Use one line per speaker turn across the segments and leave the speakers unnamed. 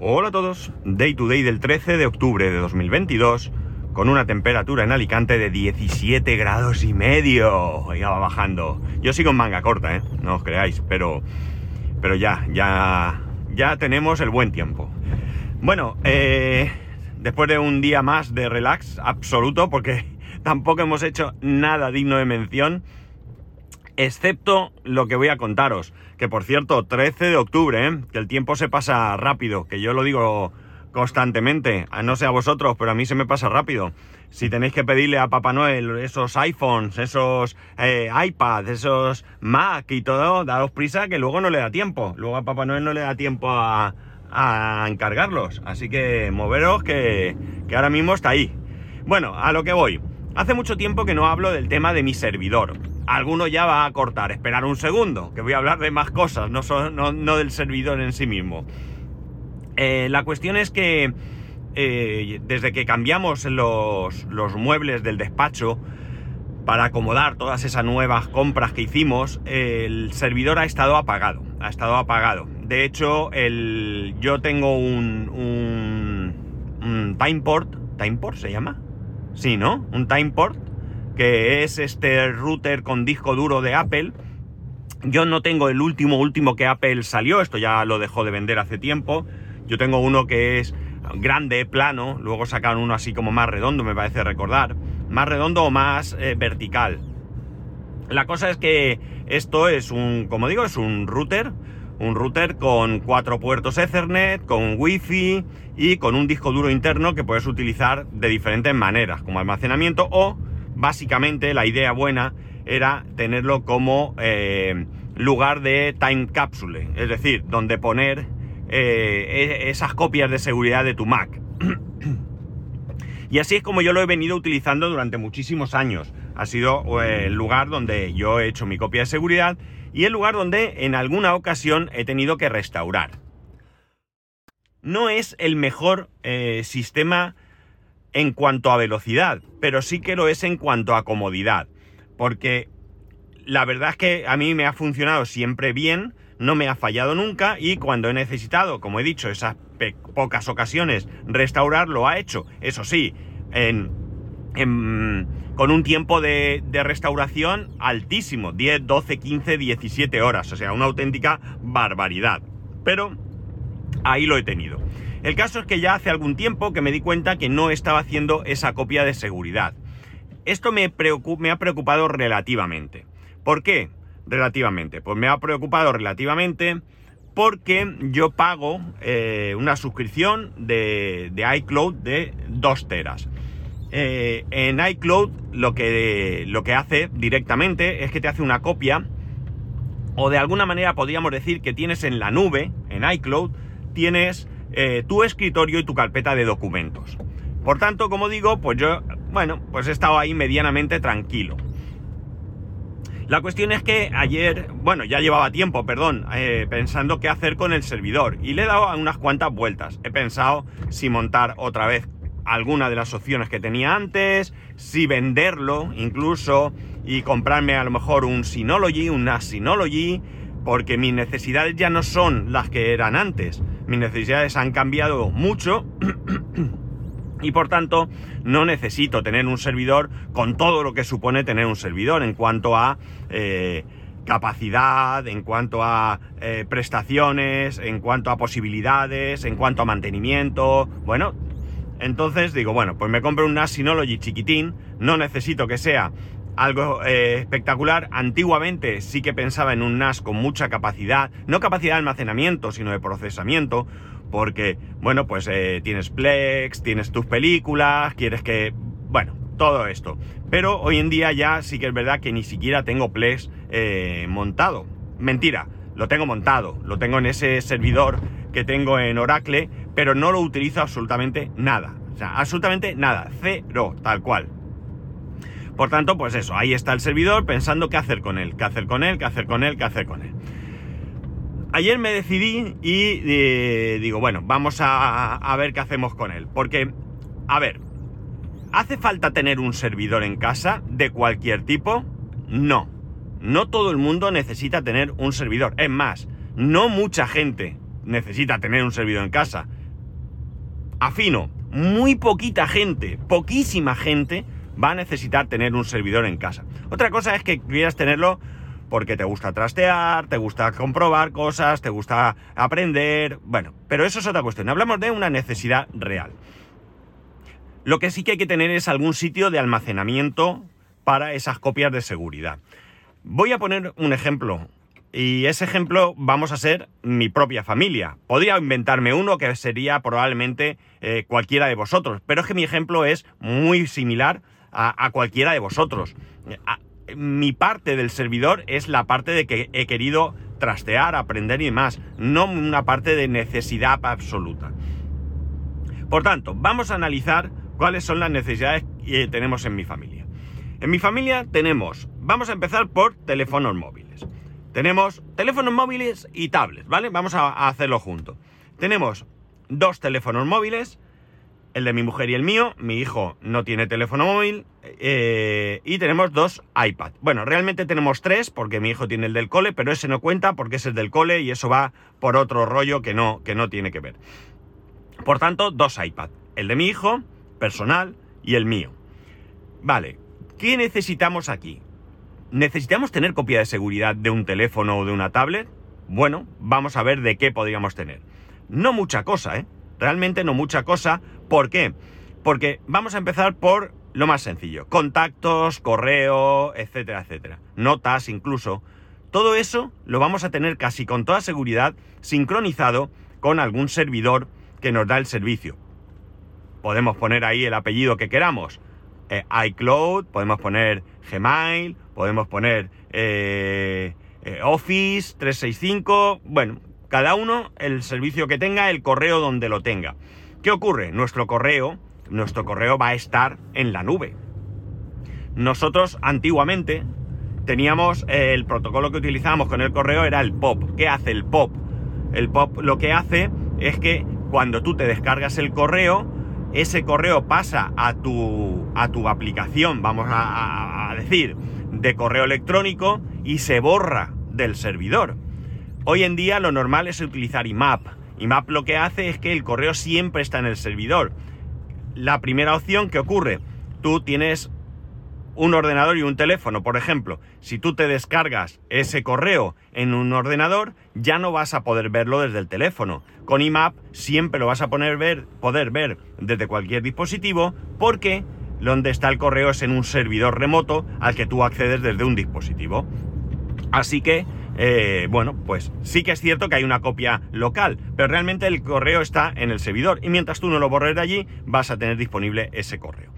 Hola a todos, Day to Day del 13 de octubre de 2022, con una temperatura en Alicante de 17 grados y medio. Ya va bajando. Yo sigo en manga corta, ¿eh? No os creáis, pero, pero ya, ya, ya tenemos el buen tiempo. Bueno, eh, después de un día más de relax absoluto, porque tampoco hemos hecho nada digno de mención, excepto lo que voy a contaros. Que por cierto, 13 de octubre, ¿eh? que el tiempo se pasa rápido, que yo lo digo constantemente, no sé a vosotros, pero a mí se me pasa rápido. Si tenéis que pedirle a Papá Noel esos iPhones, esos eh, iPads, esos Mac y todo, daos prisa que luego no le da tiempo. Luego a Papá Noel no le da tiempo a, a encargarlos. Así que moveros que, que ahora mismo está ahí. Bueno, a lo que voy. Hace mucho tiempo que no hablo del tema de mi servidor alguno ya va a cortar. Esperar un segundo, que voy a hablar de más cosas, no, no, del servidor en sí mismo. Eh, la cuestión es que eh, desde que cambiamos los, los, muebles del despacho para acomodar todas esas nuevas compras que hicimos, el servidor ha estado apagado. Ha estado apagado. De hecho, el, yo tengo un, un, un Timeport. ¿Timeport se llama? Sí, ¿no? Un Timeport que es este router con disco duro de Apple. Yo no tengo el último, último que Apple salió, esto ya lo dejó de vender hace tiempo. Yo tengo uno que es grande, plano, luego sacaron uno así como más redondo, me parece recordar. Más redondo o más eh, vertical. La cosa es que esto es un, como digo, es un router, un router con cuatro puertos Ethernet, con Wi-Fi y con un disco duro interno que puedes utilizar de diferentes maneras, como almacenamiento o básicamente la idea buena era tenerlo como eh, lugar de time capsule, es decir, donde poner eh, e-, esas copias de seguridad de tu Mac. y así es como yo lo he venido utilizando durante muchísimos años. Ha sido eh, el lugar donde yo he hecho mi copia de seguridad y el lugar donde en alguna ocasión he tenido que restaurar. No es el mejor sistema en cuanto a velocidad, pero sí que lo es en cuanto a comodidad. Porque la verdad es que a mí me ha funcionado siempre bien, no me ha fallado nunca y cuando he necesitado, como he dicho, esas pocas ocasiones, restaurar lo ha hecho. Eso sí, con un tiempo de, de, restauración altísimo, 10, 12, 15, 17 horas, o sea, una auténtica barbaridad. Pero ahí lo he tenido. El caso es que ya hace algún tiempo que me di cuenta que no estaba haciendo esa copia de seguridad. Esto me, ha preocupado relativamente. ¿Por qué? Relativamente. Pues me ha preocupado relativamente porque yo pago eh, una suscripción de, iCloud de 2 teras. Eh, en iCloud lo que, lo que hace directamente es que te hace una copia, o de alguna manera podríamos decir que tienes en la nube, en iCloud, tienes eh, tu escritorio y tu carpeta de documentos. Por tanto, como digo, pues yo, bueno, pues he estado ahí medianamente tranquilo. La cuestión es que ayer, bueno, ya llevaba tiempo, perdón, eh, pensando qué hacer con el servidor y le he dado unas cuantas vueltas. He pensado si montar otra vez alguna de las opciones que tenía antes, si venderlo incluso y comprarme a lo mejor un Synology, una Synology, porque mis necesidades ya no son las que eran antes mis necesidades han cambiado mucho y por tanto no necesito tener un servidor con todo lo que supone tener un servidor en cuanto a eh, capacidad, en cuanto a eh, prestaciones, en cuanto a posibilidades, en cuanto a mantenimiento. Bueno, entonces digo, bueno, pues me compro un NAS Synology chiquitín, no necesito que sea algo eh, espectacular. Antiguamente sí que pensaba en un NAS con mucha capacidad, no capacidad de almacenamiento, sino de procesamiento, porque, bueno, pues eh, tienes Plex, tienes tus películas, quieres que, bueno, todo esto. Pero hoy en día ya sí que es verdad que ni siquiera tengo Plex eh, montado. Mentira, lo tengo montado, lo tengo en ese servidor que tengo en Oracle, pero no lo utilizo absolutamente nada. O sea, absolutamente nada, cero, tal cual. Por tanto, pues eso, ahí está el servidor pensando qué hacer con él, qué hacer con él, qué hacer con él, qué hacer con él. Ayer me decidí y eh, digo, bueno, vamos a, a ver qué hacemos con él. Porque, a ver, ¿hace falta tener un servidor en casa de cualquier tipo? No. No todo el mundo necesita tener un servidor. Es más, no mucha gente necesita tener un servidor en casa. afino, muy poquita gente, poquísima gente va a necesitar tener un servidor en casa. Otra cosa es que quieras tenerlo porque te gusta trastear, te gusta comprobar cosas, te gusta aprender, bueno, pero eso es otra cuestión. Hablamos de una necesidad real. Lo que sí que hay que tener es algún sitio de almacenamiento para esas copias de seguridad. Voy a poner un ejemplo. Y ese ejemplo vamos a ser mi propia familia. Podría inventarme uno que sería probablemente eh, cualquiera de vosotros, pero es que mi ejemplo es muy similar a, cualquiera de vosotros mi parte del servidor es la parte de que he querido trastear, aprender y demás, no una parte de necesidad absoluta. Por tanto, vamos a analizar cuáles son las necesidades que tenemos en mi familia. En mi familia tenemos, vamos a empezar por teléfonos móviles. Tenemos teléfonos móviles y tablets, ¿vale? Vamos a, hacerlo junto. Tenemos dos teléfonos móviles, el de mi mujer y el mío. Mi hijo no tiene teléfono móvil. Eh, y tenemos dos iPad. Bueno, realmente tenemos tres porque mi hijo tiene el del cole, pero ese no cuenta porque es el del cole y eso va por otro rollo que no, que no tiene que ver. Por tanto, dos iPad. El de mi hijo, personal, y el mío. Vale, ¿qué necesitamos aquí? ¿Necesitamos tener copia de seguridad de un teléfono o de una tablet? Bueno, vamos a ver de qué podríamos tener. No mucha cosa, ¿eh? Realmente no mucha cosa. ¿Por qué? Porque vamos a empezar por lo más sencillo. Contactos, correo, etcétera, etcétera. Notas incluso. Todo eso lo vamos a tener casi con toda seguridad sincronizado con algún servidor que nos da el servicio. Podemos poner ahí el apellido que queramos. Eh, iCloud, podemos poner Gmail, podemos poner eh, eh, Office 365. Bueno, cada uno el servicio que tenga, el correo donde lo tenga. ¿Qué ocurre? Nuestro correo, nuestro correo va a estar en la nube. Nosotros antiguamente teníamos eh, el protocolo que utilizábamos con el correo era el POP. ¿Qué hace el POP? El POP lo que hace es que cuando tú te descargas el correo, ese correo pasa a tu, a tu aplicación, vamos a decir, de correo electrónico y se borra del servidor. Hoy en día lo normal es utilizar IMAP. IMAP lo que hace es que el correo siempre está en el servidor. La primera opción que ocurre, tú tienes un ordenador y un teléfono, por ejemplo. Si tú te descargas ese correo en un ordenador, ya no vas a poder verlo desde el teléfono. Con IMAP siempre lo vas a ver, poder ver desde cualquier dispositivo porque donde está el correo es en un servidor remoto al que tú accedes desde un dispositivo. Así que eh, bueno, pues sí que es cierto que hay una copia local, pero realmente el correo está en el servidor y mientras tú no lo borres de allí, vas a tener disponible ese correo.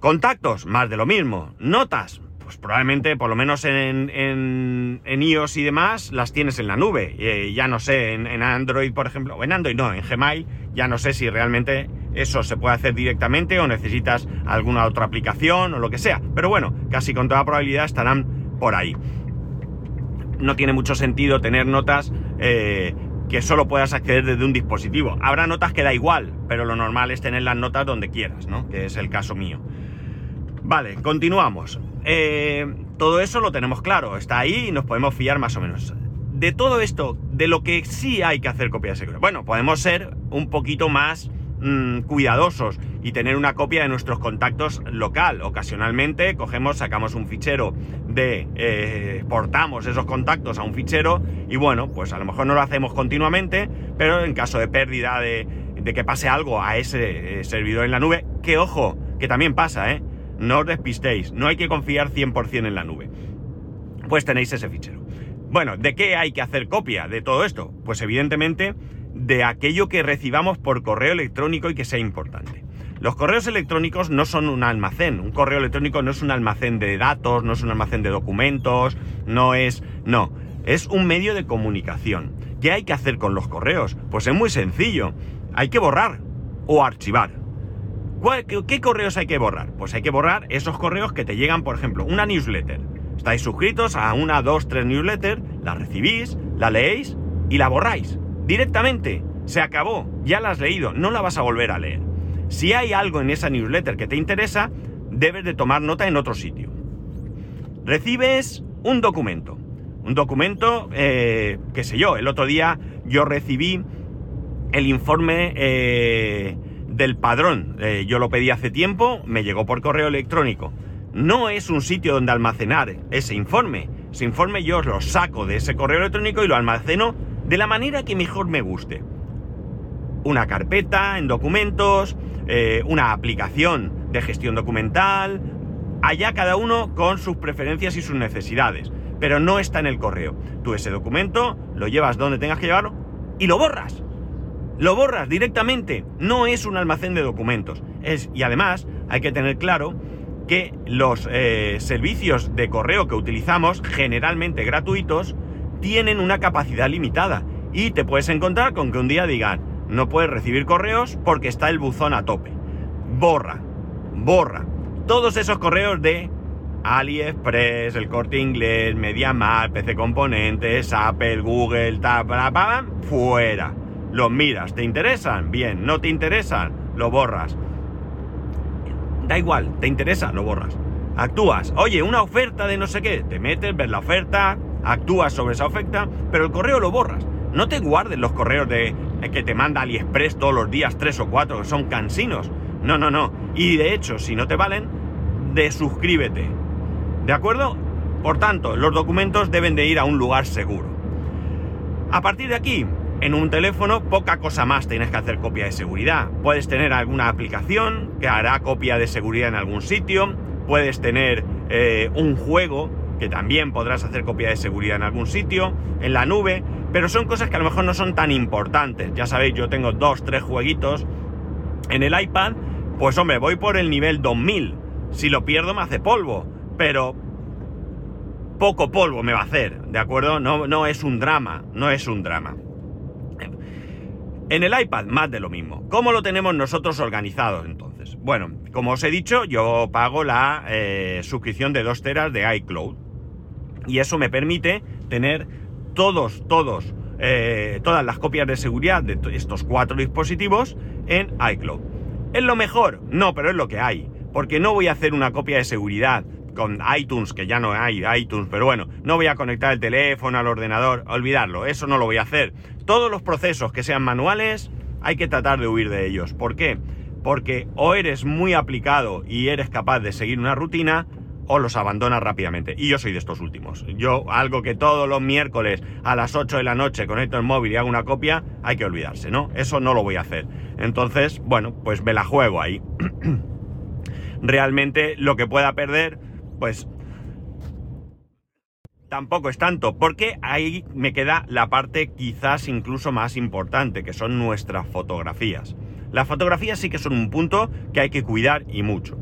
Contactos, más de lo mismo. Notas, pues probablemente, por lo menos en, iOS y demás, las tienes en la nube. Eh, ya no sé, en, en, Android, por ejemplo, o en Android no, en Gmail, ya no sé si realmente eso se puede hacer directamente o necesitas alguna otra aplicación o lo que sea. Pero bueno, casi con toda probabilidad estarán por ahí no tiene mucho sentido tener notas eh, que solo puedas acceder desde un dispositivo. Habrá notas que da igual, pero lo normal es tener las notas donde quieras, ¿no? Que es el caso mío. Vale, continuamos. Eh, todo eso lo tenemos claro, está ahí y nos podemos fiar más o menos. De todo esto, de lo que sí hay que hacer copia de seguridad. Bueno, podemos ser un poquito más Mm, cuidadosos y tener una copia de nuestros contactos local. Ocasionalmente cogemos, sacamos un fichero de, eh, exportamos esos contactos a un fichero y bueno, pues a lo mejor no lo hacemos continuamente, pero en caso de pérdida de, que pase algo a ese eh, servidor en la nube, que ojo, que también pasa, ¿eh? No os despistéis, no hay que confiar 100% en la nube. Pues tenéis ese fichero. Bueno, ¿de qué hay que hacer copia de todo esto? Pues evidentemente de aquello que recibamos por correo electrónico y que sea importante. Los correos electrónicos no son un almacén, un correo electrónico no es un almacén de datos, no es un almacén de documentos, no es... no, es un medio de comunicación. ¿Qué hay que hacer con los correos? Pues es muy sencillo, hay que borrar o archivar. ¿Qué correos hay que borrar? Pues hay que borrar esos correos que te llegan, por ejemplo, una newsletter. Estáis suscritos a una, dos, tres newsletters, la recibís, la leéis y la borráis directamente. Se acabó, ya la has leído, no la vas a volver a leer. Si hay algo en esa newsletter que te interesa, debes de tomar nota en otro sitio. Recibes un documento. Un documento, eh, qué sé yo, el otro día yo recibí el informe eh, del padrón. Eh, yo lo pedí hace tiempo, me llegó por correo electrónico. No es un sitio donde almacenar ese informe. Ese informe yo lo saco de ese correo electrónico y lo almaceno de la manera que mejor me guste. Una carpeta en documentos, eh, una aplicación de gestión documental, allá cada uno con sus preferencias y sus necesidades, pero no está en el correo. Tú ese documento lo llevas donde tengas que llevarlo y lo borras. Lo borras directamente. No es un almacén de documentos. Es, y además hay que tener claro que los eh, servicios de correo que utilizamos, generalmente gratuitos, tienen una capacidad limitada. Y te puedes encontrar con que un día digan, no puedes recibir correos porque está el buzón a tope. Borra, borra todos esos correos de AliExpress, el Corte Inglés, MediaMarkt, PC Componentes, Apple, Google, ta, fuera. Los miras, ¿te interesan? Bien, ¿no te interesan? Lo borras. Da igual, ¿te interesa? Lo borras. Actúas, oye, una oferta de no sé qué, te metes, ves la oferta, actúas sobre esa oferta, pero el correo lo borras. No te guardes los correos de que te manda AliExpress todos los días, tres o cuatro, son cansinos. No, no, no. Y de hecho, si no te valen, desuscríbete. ¿De acuerdo? Por tanto, los documentos deben de ir a un lugar seguro. A partir de aquí, en un teléfono, poca cosa más tienes que hacer copia de seguridad. Puedes tener alguna aplicación que hará copia de seguridad en algún sitio. Puedes tener eh, un juego que también podrás hacer copia de seguridad en algún sitio, en la nube, pero son cosas que a lo mejor no son tan importantes. Ya sabéis, yo tengo dos, tres jueguitos en el iPad, pues hombre, voy por el nivel 2000. Si lo pierdo me hace polvo, pero poco polvo me va a hacer, ¿de acuerdo? No, no es un drama, no es un drama. En el iPad, más de lo mismo. ¿Cómo lo tenemos nosotros organizado entonces? Bueno, como os he dicho, yo pago la eh, suscripción de 2 teras de iCloud. Y eso me permite tener todos, todos, eh, todas las copias de seguridad de estos cuatro dispositivos en iCloud. ¿Es lo mejor? No, pero es lo que hay. Porque no voy a hacer una copia de seguridad con iTunes, que ya no hay iTunes, pero bueno, no voy a conectar el teléfono al ordenador, olvidarlo, eso no lo voy a hacer. Todos los procesos que sean manuales, hay que tratar de huir de ellos. ¿Por qué? Porque o eres muy aplicado y eres capaz de seguir una rutina, o los abandonas rápidamente. Y yo soy de estos últimos. Yo, algo que todos los miércoles a las 8 de la noche conecto el móvil y hago una copia, hay que olvidarse, ¿no? Eso no lo voy a hacer. Entonces, bueno, pues me la juego ahí. Realmente lo que pueda perder, pues tampoco es tanto, porque ahí me queda la parte quizás incluso más importante, que son nuestras fotografías. Las fotografías sí que son un punto que hay que cuidar y mucho.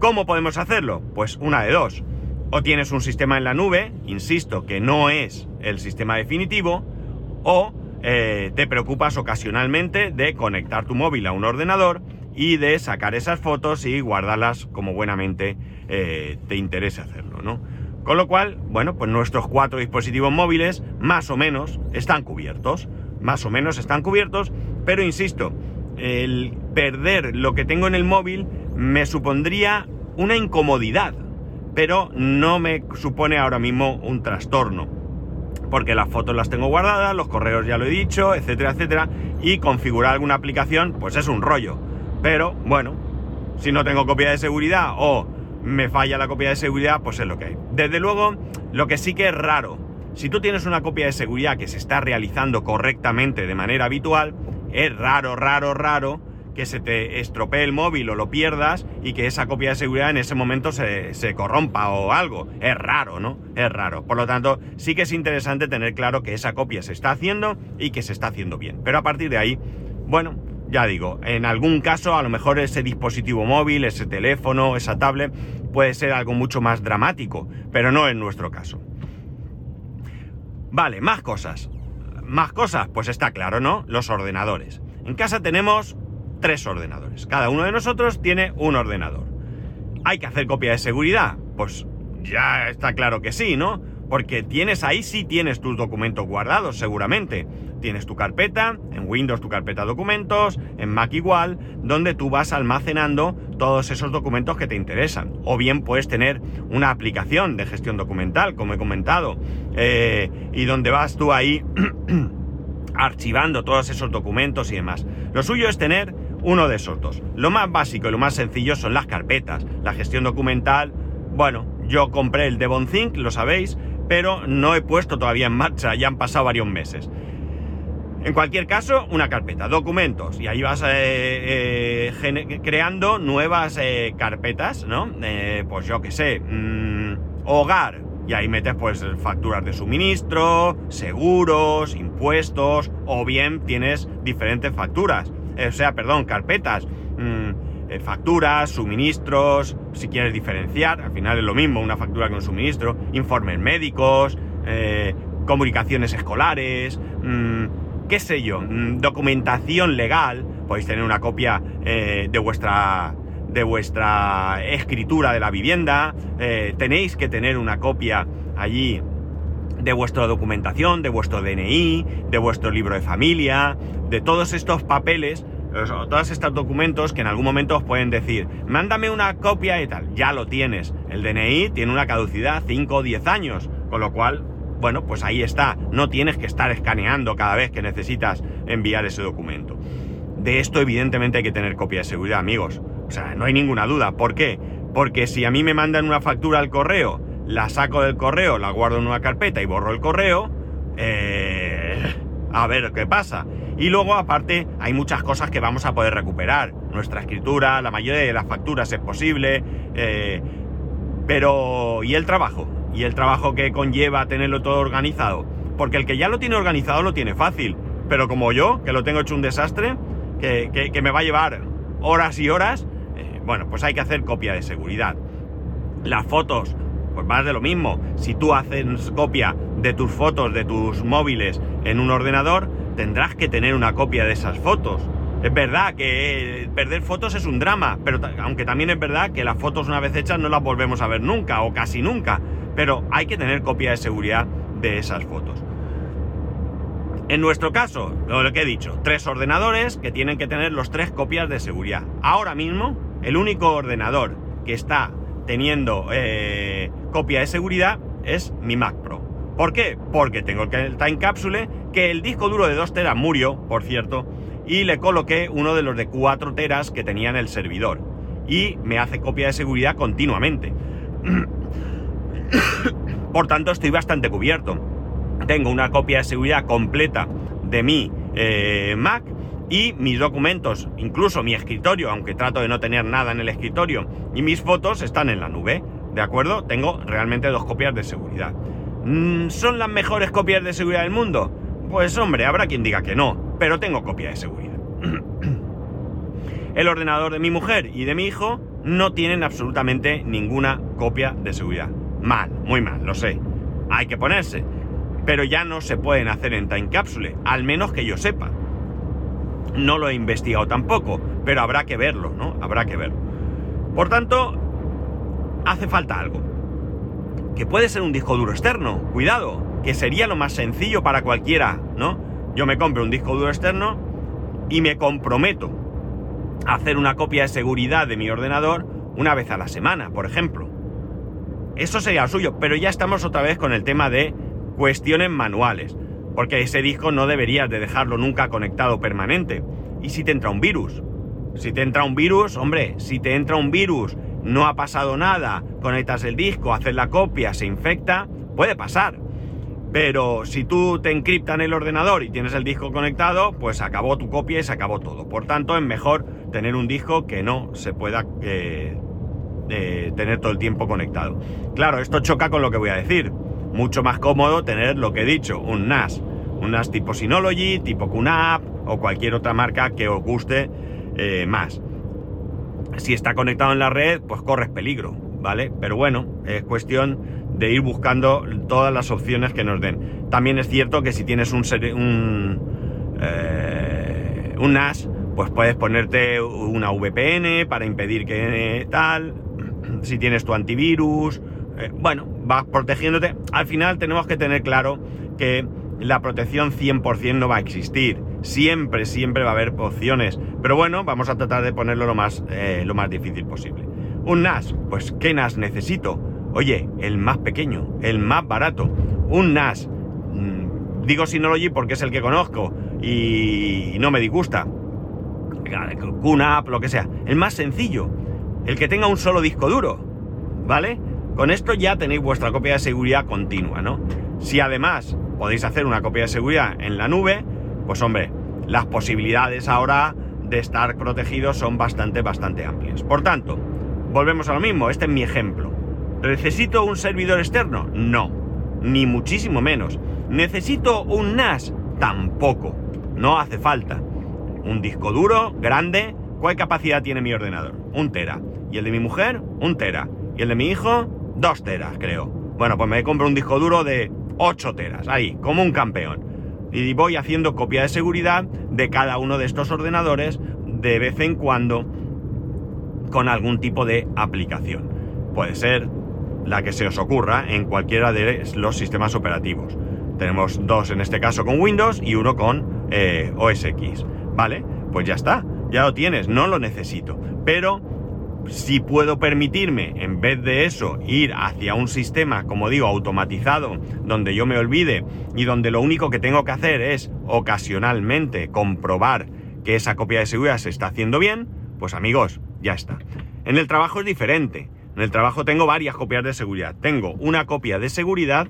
¿Cómo podemos hacerlo? Pues una de dos. O tienes un sistema en la nube, insisto, que no es el sistema definitivo, o eh, te preocupas ocasionalmente de conectar tu móvil a un ordenador y de sacar esas fotos y guardarlas como buenamente eh, te interese hacerlo, ¿no? Con lo cual, bueno, pues nuestros cuatro dispositivos móviles más o menos están cubiertos, más o menos están cubiertos, pero insisto, el perder lo que tengo en el móvil me supondría una incomodidad, pero no me supone ahora mismo un trastorno. Porque las fotos las tengo guardadas, los correos ya lo he dicho, etcétera, etcétera, y configurar alguna aplicación, pues es un rollo. Pero bueno, si no tengo copia de seguridad o me falla la copia de seguridad, pues es lo que hay. Desde luego, lo que sí que es raro, si tú tienes una copia de seguridad que se está realizando correctamente de manera habitual, es raro, raro, raro que se te estropee el móvil o lo pierdas y que esa copia de seguridad en ese momento se, corrompa o algo. Es raro, ¿no? Es raro. Por lo tanto, sí que es interesante tener claro que esa copia se está haciendo y que se está haciendo bien. Pero a partir de ahí, bueno, ya digo, en algún caso a lo mejor ese dispositivo móvil, ese teléfono, esa tablet puede ser algo mucho más dramático, pero no en nuestro caso. Vale, más cosas. Más cosas, pues está claro, ¿no? Los ordenadores. En casa tenemos tres ordenadores. Cada uno de nosotros tiene un ordenador. ¿Hay que hacer copia de seguridad? Pues ya está claro que sí, ¿no? Porque tienes ahí sí tienes tus documentos guardados, seguramente. Tienes tu carpeta, en Windows tu carpeta documentos, en Mac igual, donde tú vas almacenando todos esos documentos que te interesan. O bien puedes tener una aplicación de gestión documental, como he comentado, eh, y donde vas tú ahí archivando todos esos documentos y demás. Lo suyo es tener uno de esos dos. Lo más básico y lo más sencillo son las carpetas. La gestión documental, bueno, yo compré el Devon lo sabéis, pero no he puesto todavía en marcha, ya han pasado varios meses. En cualquier caso, una carpeta, documentos, y ahí vas eh, eh, creando nuevas eh, carpetas, ¿no? pues yo qué sé, mm, hogar, y ahí metes pues facturas de suministro, seguros, impuestos, o bien tienes diferentes facturas, o sea, perdón, carpetas, mm, facturas, suministros, si quieres diferenciar, al final es lo mismo una factura que un suministro, informes médicos, comunicaciones escolares, mm, qué sé yo, mm, documentación legal, podéis tener una copia eh, de vuestra de vuestra escritura de la vivienda, eh, tenéis que tener una copia allí de vuestra documentación, de vuestro DNI, de vuestro libro de familia, de todos estos papeles, todos estos documentos que en algún momento os pueden decir, mándame una copia y tal, ya lo tienes. El DNI tiene una caducidad 5 o 10 años, con lo cual bueno, pues ahí está. No tienes que estar escaneando cada vez que necesitas enviar ese documento. De esto evidentemente hay que tener copia de seguridad, amigos. O sea, no hay ninguna duda. ¿Por qué? Porque si a mí me mandan una factura al correo, la saco del correo, la guardo en una carpeta y borro el correo, eh, a ver qué pasa. Y luego, aparte, hay muchas cosas que vamos a poder recuperar. Nuestra escritura, la mayoría de las facturas es posible. Eh, pero, ¿y el trabajo? y el trabajo que conlleva tenerlo todo organizado. Porque el que ya lo tiene organizado lo tiene fácil. Pero como yo, que lo tengo hecho un desastre, que, me va a llevar horas y horas, eh, bueno, pues hay que hacer copia de seguridad. Las fotos, pues más de lo mismo. Si tú haces copia de tus fotos, de tus móviles en un ordenador, tendrás que tener una copia de esas fotos. Es verdad que perder fotos es un drama, pero aunque también es verdad que las fotos una vez hechas no las volvemos a ver nunca o casi nunca pero hay que tener copia de seguridad de esas fotos. En nuestro caso, lo que he dicho, tres ordenadores que tienen que tener los tres copias de seguridad. Ahora mismo, el único ordenador que está teniendo eh, copia de seguridad es mi Mac Pro. ¿Por qué? Porque tengo el Time Capsule, que el disco duro de 2 teras murió, por cierto, y le coloqué uno de los de 4 teras que tenía en el servidor. Y me hace copia de seguridad continuamente. Por tanto, estoy bastante cubierto. Tengo una copia de seguridad completa de mi eh, Mac y mis documentos, incluso mi escritorio, aunque trato de no tener nada en el escritorio, y mis fotos están en la nube. ¿De acuerdo? Tengo realmente dos copias de seguridad. Mm, ¿Son las mejores copias de seguridad del mundo? Pues hombre, habrá quien diga que no, pero tengo copia de seguridad. El ordenador de mi mujer y de mi hijo no tienen absolutamente ninguna copia de seguridad. Mal, muy mal, lo sé. Hay que ponerse. Pero ya no se pueden hacer en time capsule, al menos que yo sepa. No lo he investigado tampoco, pero habrá que verlo, ¿no? Habrá que verlo. Por tanto, hace falta algo. Que puede ser un disco duro externo, cuidado, que sería lo más sencillo para cualquiera, ¿no? Yo me compro un disco duro externo y me comprometo a hacer una copia de seguridad de mi ordenador una vez a la semana, por ejemplo. Eso sería lo suyo, pero ya estamos otra vez con el tema de cuestiones manuales, porque ese disco no deberías de dejarlo nunca conectado permanente. ¿Y si te entra un virus? Si te entra un virus, hombre, si te entra un virus, no ha pasado nada, conectas el disco, haces la copia, se infecta, puede pasar. Pero si tú te encriptan el ordenador y tienes el disco conectado, pues acabó tu copia y se acabó todo. Por tanto, es mejor tener un disco que no se pueda eh, tener todo el tiempo conectado. Claro, esto choca con lo que voy a decir. Mucho más cómodo tener lo que he dicho, un NAS. Un NAS tipo Synology, tipo QNAP o cualquier otra marca que os guste eh, más. Si está conectado en la red, pues corres peligro, ¿vale? Pero bueno, es cuestión de ir buscando todas las opciones que nos den. También es cierto que si tienes un, eh, un NAS, pues puedes ponerte una VPN para impedir que tal, si tienes tu antivirus, eh, bueno, vas protegiéndote. Al final tenemos que tener claro que la protección 100% no va a existir. Siempre, siempre va a haber opciones. Pero bueno, vamos a tratar de ponerlo lo más, eh, lo más difícil posible. Un NAS, pues ¿qué NAS necesito? Oye, el más pequeño, el más barato. Un NAS. Mm, digo Synology porque es el que conozco y no me disgusta. QNAP, lo que sea. El más sencillo, el que tenga un solo disco duro, ¿vale? Con esto ya tenéis vuestra copia de seguridad continua, ¿no? Si además podéis hacer una copia de seguridad en la nube, pues hombre, las posibilidades ahora de estar protegidos son bastante, bastante amplias. Por tanto, volvemos a lo mismo, este es mi ejemplo. ¿Necesito un servidor externo? No, ni muchísimo menos. ¿Necesito un NAS? Tampoco, no hace falta. Un disco duro, grande, ¿cuál capacidad tiene mi ordenador? Un tera. ¿Y el de mi mujer? Un tera. ¿Y el de mi hijo? Dos teras, creo. Bueno, pues me compro un disco duro de 8 teras, ahí, como un campeón y voy haciendo copia de seguridad de cada uno de estos ordenadores de vez en cuando con algún tipo de aplicación. Puede ser la que se os ocurra en cualquiera de los sistemas operativos. Tenemos dos en este caso con Windows y uno con eh, OS X. ¿Vale? Pues ya está, ya lo tienes, no lo necesito. Pero si puedo permitirme, en vez de eso, ir hacia un sistema, como digo, automatizado, donde yo me olvide y donde lo único que tengo que hacer es ocasionalmente comprobar que esa copia de seguridad se está haciendo bien, pues amigos, ya está. En el trabajo es diferente. En el trabajo tengo varias copias de seguridad. Tengo una copia de seguridad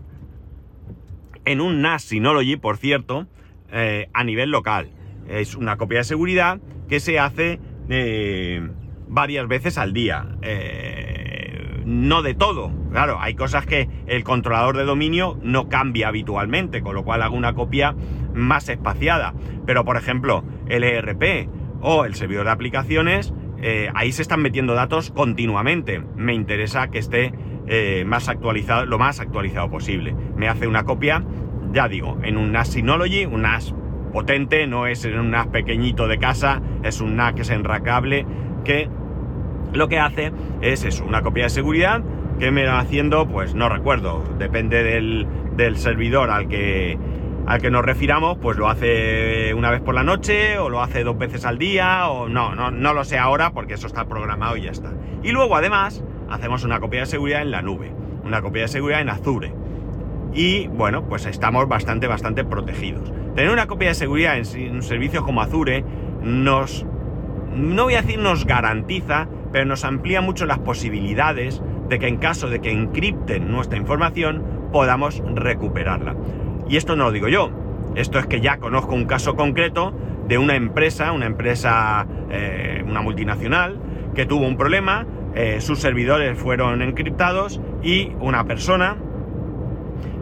en un NAS Synology, por cierto, eh, a nivel local. Es una copia de seguridad que se hace... Eh, varias veces al día. Eh, no de todo. Claro, hay cosas que el controlador de dominio no cambia habitualmente, con lo cual hago una copia más espaciada. Pero, por ejemplo, el ERP o el servidor de aplicaciones, eh, ahí se están metiendo datos continuamente. Me interesa que esté eh, más actualizado, lo más actualizado posible. Me hace una copia, ya digo, en un NAS Synology, un NAS potente, no es un NAS pequeñito de casa, es un NAS que es enracable, que lo que hace es eso, una copia de seguridad que me va haciendo, pues no recuerdo, depende del, servidor al que, al que nos refiramos, pues lo hace una vez por la noche o lo hace dos veces al día o no, no, no lo sé ahora porque eso está programado y ya está. Y luego además hacemos una copia de seguridad en la nube, una copia de seguridad en Azure. Y bueno, pues estamos bastante, bastante protegidos. Tener una copia de seguridad en un servicio como Azure nos, no voy a decir nos garantiza, pero nos amplía mucho las posibilidades de que en caso de que encripten nuestra información podamos recuperarla. Y esto no lo digo yo, esto es que ya conozco un caso concreto de una empresa, una empresa, eh, una multinacional, que tuvo un problema, eh, sus servidores fueron encriptados y una persona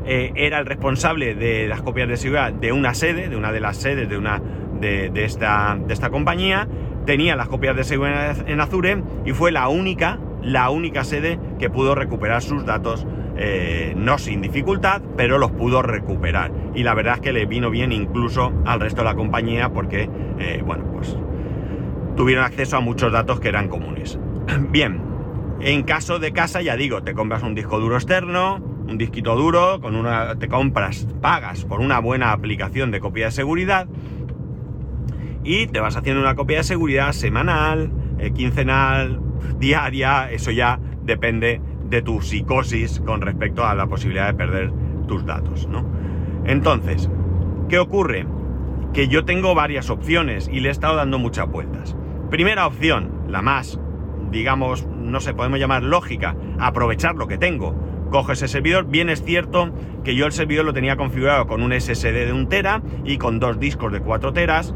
eh, era el responsable de las copias de seguridad de una sede, de una de las sedes de, una, de, esta, de esta compañía, tenía las copias de seguridad en Azure y fue la única, la única sede que pudo recuperar sus datos, eh, no sin dificultad, pero los pudo recuperar. Y la verdad es que le vino bien incluso al resto de la compañía porque, eh, bueno, pues tuvieron acceso a muchos datos que eran comunes. Bien, en caso de casa, ya digo, te compras un disco duro externo, un disquito duro, con una, te compras, pagas por una buena aplicación de copia de seguridad y te vas haciendo una copia de seguridad semanal, eh, quincenal, diaria, eso ya depende de tu psicosis con respecto a la posibilidad de perder tus datos, ¿no? Entonces, ¿qué ocurre? Que yo tengo varias opciones y le he estado dando muchas vueltas. Primera opción, la más, digamos, no sé, podemos llamar lógica, aprovechar lo que tengo. Cojo ese servidor, bien es cierto que yo el servidor lo tenía configurado con un SSD de un tera y con dos discos de 4 teras,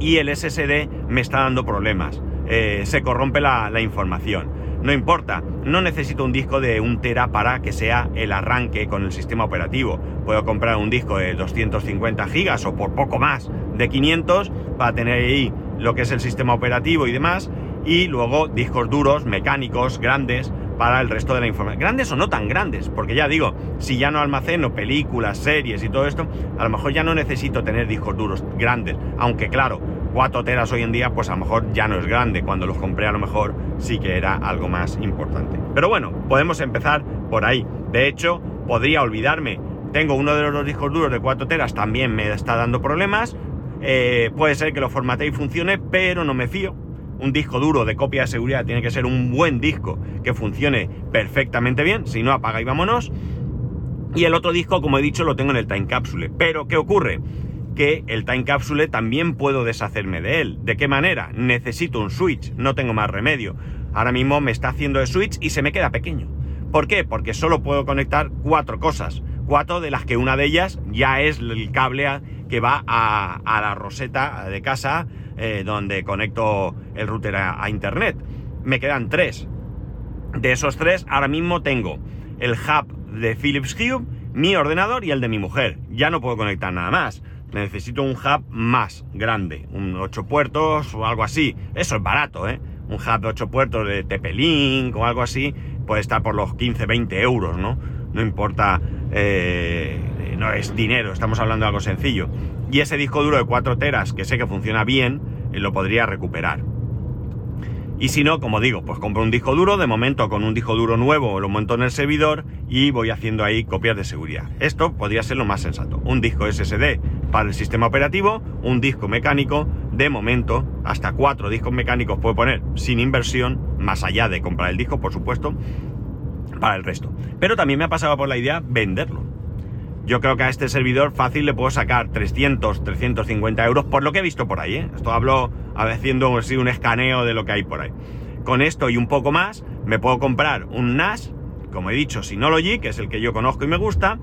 y el SSD me está dando problemas. Eh, se corrompe la, información. No importa, no necesito un disco de un tera para que sea el arranque con el sistema operativo. Puedo comprar un disco de 250 gigas o por poco más de 500 para tener ahí lo que es el sistema operativo y demás. Y luego discos duros, mecánicos, grandes, para el resto de la información. Grandes o no tan grandes, porque ya digo, si ya no almaceno películas, series y todo esto, a lo mejor ya no necesito tener discos duros grandes. Aunque claro, 4 teras hoy en día, pues a lo mejor ya no es grande. Cuando los compré a lo mejor sí que era algo más importante. Pero bueno, podemos empezar por ahí. De hecho, podría olvidarme. Tengo uno de los discos duros de 4 teras, también me está dando problemas. Eh, puede ser que lo formate y funcione, pero no me fío un disco duro de copia de seguridad tiene que ser un buen disco que funcione perfectamente bien, si no apaga y vámonos. Y el otro disco, como he dicho, lo tengo en el time capsule. Pero, ¿qué ocurre? que el Time Capsule también puedo deshacerme de él. ¿De qué manera? Necesito un switch, no tengo más remedio. Ahora mismo me está haciendo el switch y se me queda pequeño. ¿Por qué? Porque solo puedo conectar cuatro cosas. Cuatro de las que una de ellas ya es el cable que va a, la roseta de casa eh, donde conecto el router a, internet. Me quedan tres. De esos tres, ahora mismo tengo el hub de Philips Hue, mi ordenador y el de mi mujer. Ya no puedo conectar nada más. Necesito un hub más grande, un 8 puertos o algo así. Eso es barato, ¿eh? Un hub de 8 puertos de TP-Link o algo así puede estar por los 15, 20 euros, ¿no? No importa, eh, no es dinero, estamos hablando de algo sencillo. Y ese disco duro de 4 teras, que sé que funciona bien, eh, lo podría recuperar. Y si no, como digo, pues compro un disco duro, de momento con un disco duro nuevo lo monto en el servidor y voy haciendo ahí copias de seguridad. Esto podría ser lo más sensato. Un disco SSD para el sistema operativo, un disco mecánico, de momento, hasta cuatro discos mecánicos puedo poner sin inversión, más allá de comprar el disco, por supuesto, para el resto. Pero también me ha pasado por la idea venderlo. Yo creo que a este servidor fácil le puedo sacar 300, 350 euros por lo que he visto por ahí. ¿eh? Esto hablo haciendo un escaneo de lo que hay por ahí. Con esto y un poco más, me puedo comprar un NAS, como he dicho, Synology, que es el que yo conozco y me gusta.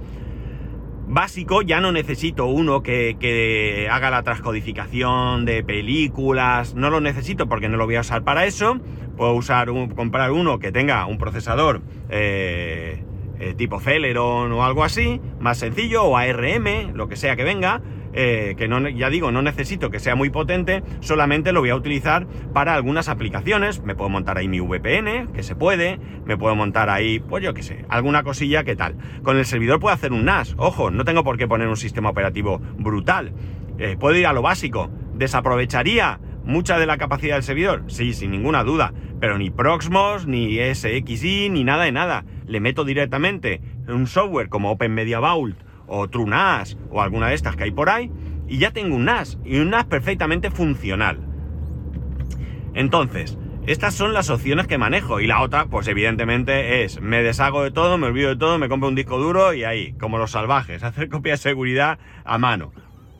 Básico, ya no necesito uno que, haga la transcodificación de películas, no lo necesito porque no lo voy a usar para eso. Puedo usar comprar uno que tenga un procesador eh, eh, tipo Celeron o algo así, más sencillo, o ARM, lo que sea que venga, eh, que no, ya digo, no necesito que sea muy potente, solamente lo voy a utilizar para algunas aplicaciones. Me puedo montar ahí mi VPN, que se puede, me puedo montar ahí, pues yo qué sé, alguna cosilla que tal. Con el servidor puedo hacer un NAS, ojo, no tengo por qué poner un sistema operativo brutal. Eh, puedo ir a lo básico. ¿Desaprovecharía mucha de la capacidad del servidor? Sí, sin ninguna duda. Pero ni Proxmos, ni SXI, ni nada de nada le meto directamente un software como Open Media Vault o TrueNAS o alguna de estas que hay por ahí y ya tengo un NAS y un NAS perfectamente funcional. Entonces, estas son las opciones que manejo y la otra, pues evidentemente es me deshago de todo, me olvido de todo, me compro un disco duro y ahí, como los salvajes, hacer copia de seguridad a mano.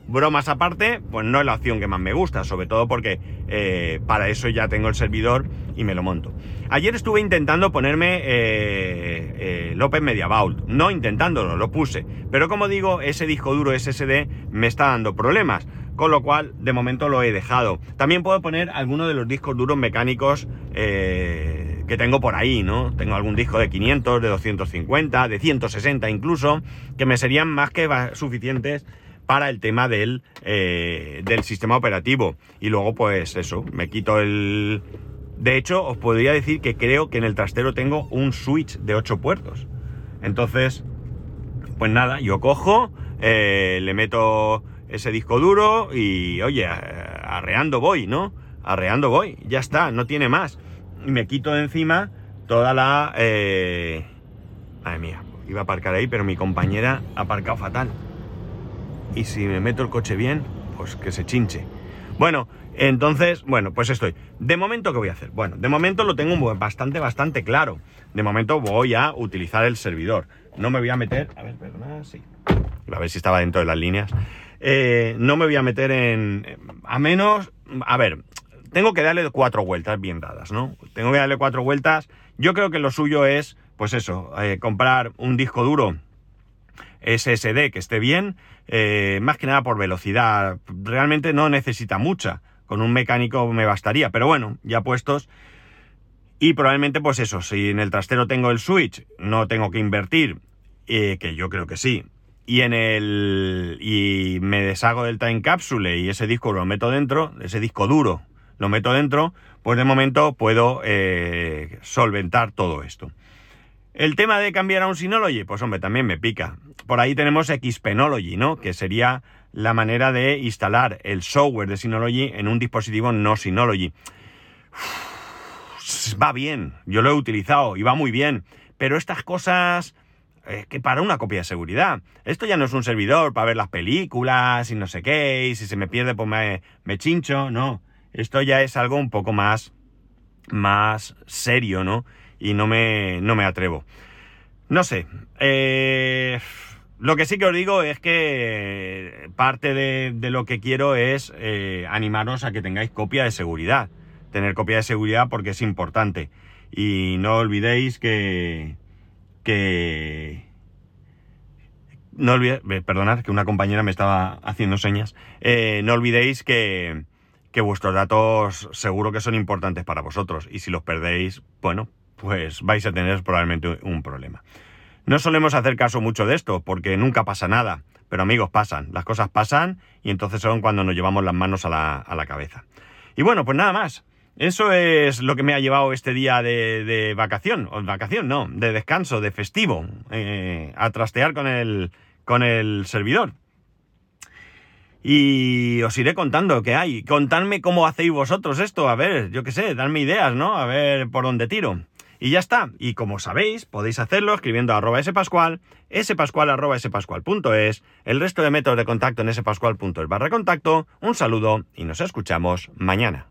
Bromas aparte, pues no es la opción que más me gusta, sobre todo porque eh, para eso ya tengo el servidor y me lo monto. Ayer estuve intentando ponerme eh, eh, el Open Media Vault, no intentándolo, lo puse, pero como digo, ese disco duro SSD me está dando problemas, con lo cual de momento lo he dejado. También puedo poner alguno de los discos duros mecánicos que tengo por ahí, ¿no? Tengo algún disco de 500, de 250, de 160 incluso, que me serían más que suficientes para el tema del, eh, del sistema operativo. Y luego, pues eso, me quito el... De hecho, os podría decir que creo que en el trastero tengo un switch de 8 puertos. Entonces, pues nada, yo cojo, eh, le meto ese disco duro y, oye, arreando voy, ¿no? Arreando voy, ya está, no tiene más. Y me quito de encima toda la... Eh... Madre mía, iba a aparcar ahí, pero mi compañera ha aparcado fatal y si me meto el coche bien, pues que se chinche. Bueno, entonces, bueno, pues estoy. De momento, ¿qué voy a hacer? Bueno, de momento lo tengo bastante, bastante claro. De momento voy a utilizar el servidor. No me voy a meter... A ver, perdona, sí. A ver si estaba dentro de las líneas. Eh, no me voy a meter en... A menos... A ver, tengo que darle cuatro vueltas bien dadas, ¿no? Tengo que darle cuatro vueltas. Yo creo que lo suyo es, pues eso, eh, comprar un disco duro SSD que esté bien, eh, más que nada por velocidad. Realmente no necesita mucha. Con un mecánico me bastaría, pero bueno, ya puestos. Y probablemente, pues eso, si en el trastero tengo el switch, no tengo que invertir, eh, que yo creo que sí. Y en el. y me deshago del time capsule y ese disco lo meto dentro, ese disco duro lo meto dentro, pues de momento puedo eh, solventar todo esto. El tema de cambiar a un Synology, pues hombre, también me pica. Por ahí tenemos Xpenology, ¿no? Que sería la manera de instalar el software de Synology en un dispositivo no Synology. va bien, yo lo he utilizado y va muy bien, pero estas cosas eh, que para una copia de seguridad. Esto ya no es un servidor para ver las películas y no sé qué, y si se me pierde pues me, me chincho, no. Esto ya es algo un poco más, más serio, ¿no? Y no me, no me atrevo. No sé. Eh, Lo que sí que os digo es que parte de, lo que quiero es eh, animaros a que tengáis copia de seguridad. Tener copia de seguridad porque es importante. Y no olvidéis que... que no olvidéis, perdonad que una compañera me estaba haciendo señas. Eh, no olvidéis que, que vuestros datos seguro que son importantes para vosotros. Y si los perdéis, bueno, pues vais a tener probablemente un problema. No solemos hacer caso mucho de esto, porque nunca pasa nada. Pero amigos, pasan, las cosas pasan y entonces son cuando nos llevamos las manos a la, cabeza. Y bueno, pues nada más. Eso es lo que me ha llevado este día de, vacación, o vacación no, de descanso, de festivo, eh, a trastear con el, con el servidor. Y os iré contando qué hay. Contadme cómo hacéis vosotros esto, a ver, yo qué sé, dadme ideas, ¿no? A ver por dónde tiro. Y ya está. Y como sabéis, podéis hacerlo escribiendo arroba spascual, spascual arroba spascual.es, el resto de métodos de contacto en spascual.es barra contacto. Un saludo y nos escuchamos mañana.